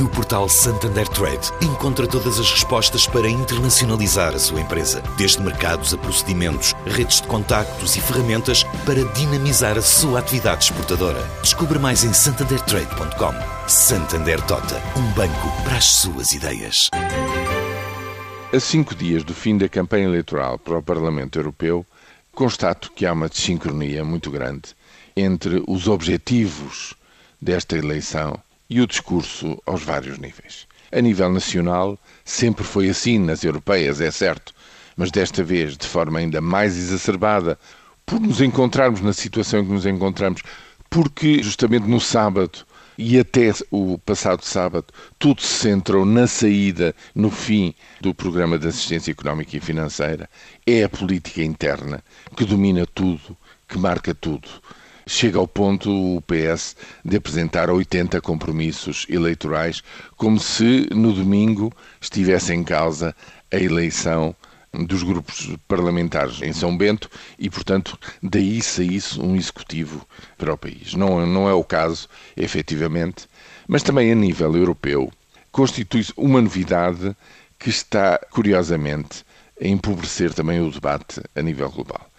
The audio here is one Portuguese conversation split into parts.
No portal Santander Trade, encontra todas as respostas para internacionalizar a sua empresa, desde mercados a procedimentos, redes de contactos e ferramentas para dinamizar a sua atividade exportadora. Descubra mais em santandertrade.com. Santander Tota, um banco para as suas ideias. A cinco dias do fim da campanha eleitoral para o Parlamento Europeu, constato que há uma desincronia muito grande entre os objetivos desta eleição e o discurso aos vários níveis. A nível nacional, sempre foi assim nas europeias, é certo, mas desta vez de forma ainda mais exacerbada, por nos encontrarmos na situação em que nos encontramos, porque justamente no sábado e até o passado sábado tudo se centrou na saída, no fim do programa de assistência económica e financeira, é a política interna que domina tudo, que marca tudo chega ao ponto o PS de apresentar 80 compromissos eleitorais, como se no domingo estivesse em causa a eleição dos grupos parlamentares em São Bento e, portanto, daí saísse um executivo para o país. Não, não é o caso, efetivamente, mas também a nível europeu constitui-se uma novidade que está, curiosamente, a empobrecer também o debate a nível global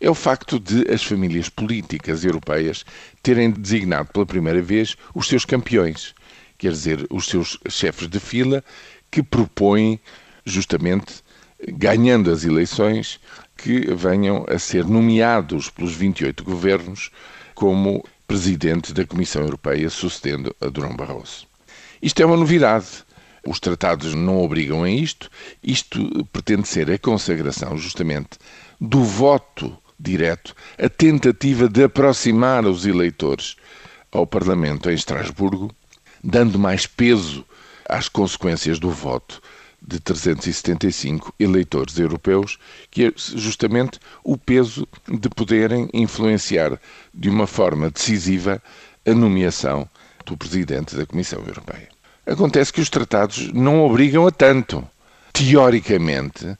é o facto de as famílias políticas europeias terem designado pela primeira vez os seus campeões, quer dizer, os seus chefes de fila que propõem justamente ganhando as eleições que venham a ser nomeados pelos 28 governos como presidente da Comissão Europeia, sucedendo a Durão Barroso. Isto é uma novidade. Os tratados não obrigam a isto. Isto pretende ser a consagração, justamente, do voto direto, a tentativa de aproximar os eleitores ao Parlamento em Estrasburgo, dando mais peso às consequências do voto de 375 eleitores europeus, que é justamente o peso de poderem influenciar de uma forma decisiva a nomeação do presidente da Comissão Europeia. Acontece que os tratados não obrigam a tanto. Teoricamente,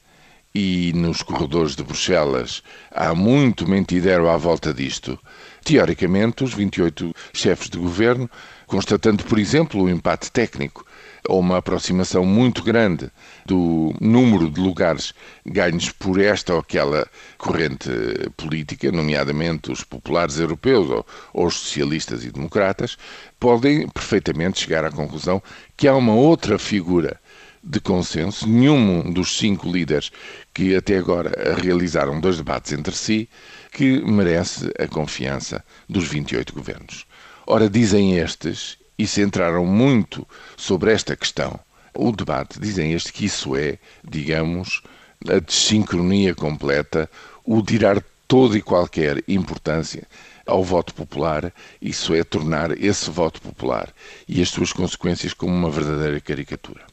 e nos corredores de Bruxelas há muito mentidero à volta disto. Teoricamente, os 28 chefes de governo, constatando, por exemplo, o empate técnico ou uma aproximação muito grande do número de lugares ganhos por esta ou aquela corrente política, nomeadamente os populares europeus ou, ou os socialistas e democratas, podem perfeitamente chegar à conclusão que há uma outra figura de consenso, nenhum dos cinco líderes que até agora realizaram dois debates entre si, que merece a confiança dos 28 governos. Ora, dizem estes, e centraram muito sobre esta questão, o debate, dizem estes que isso é, digamos, a desincronia completa, o tirar toda e qualquer importância ao voto popular, isso é tornar esse voto popular e as suas consequências como uma verdadeira caricatura.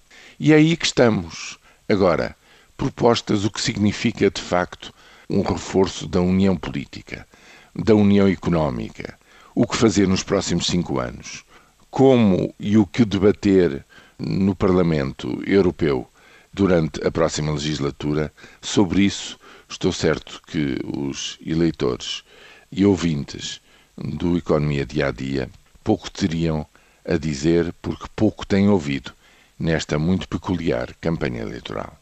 E é aí que estamos. Agora, propostas o que significa de facto um reforço da união política, da união económica, o que fazer nos próximos cinco anos, como e o que debater no Parlamento Europeu durante a próxima legislatura, sobre isso estou certo que os eleitores e ouvintes do Economia Dia a Dia pouco teriam a dizer porque pouco têm ouvido nesta muito peculiar campanha eleitoral.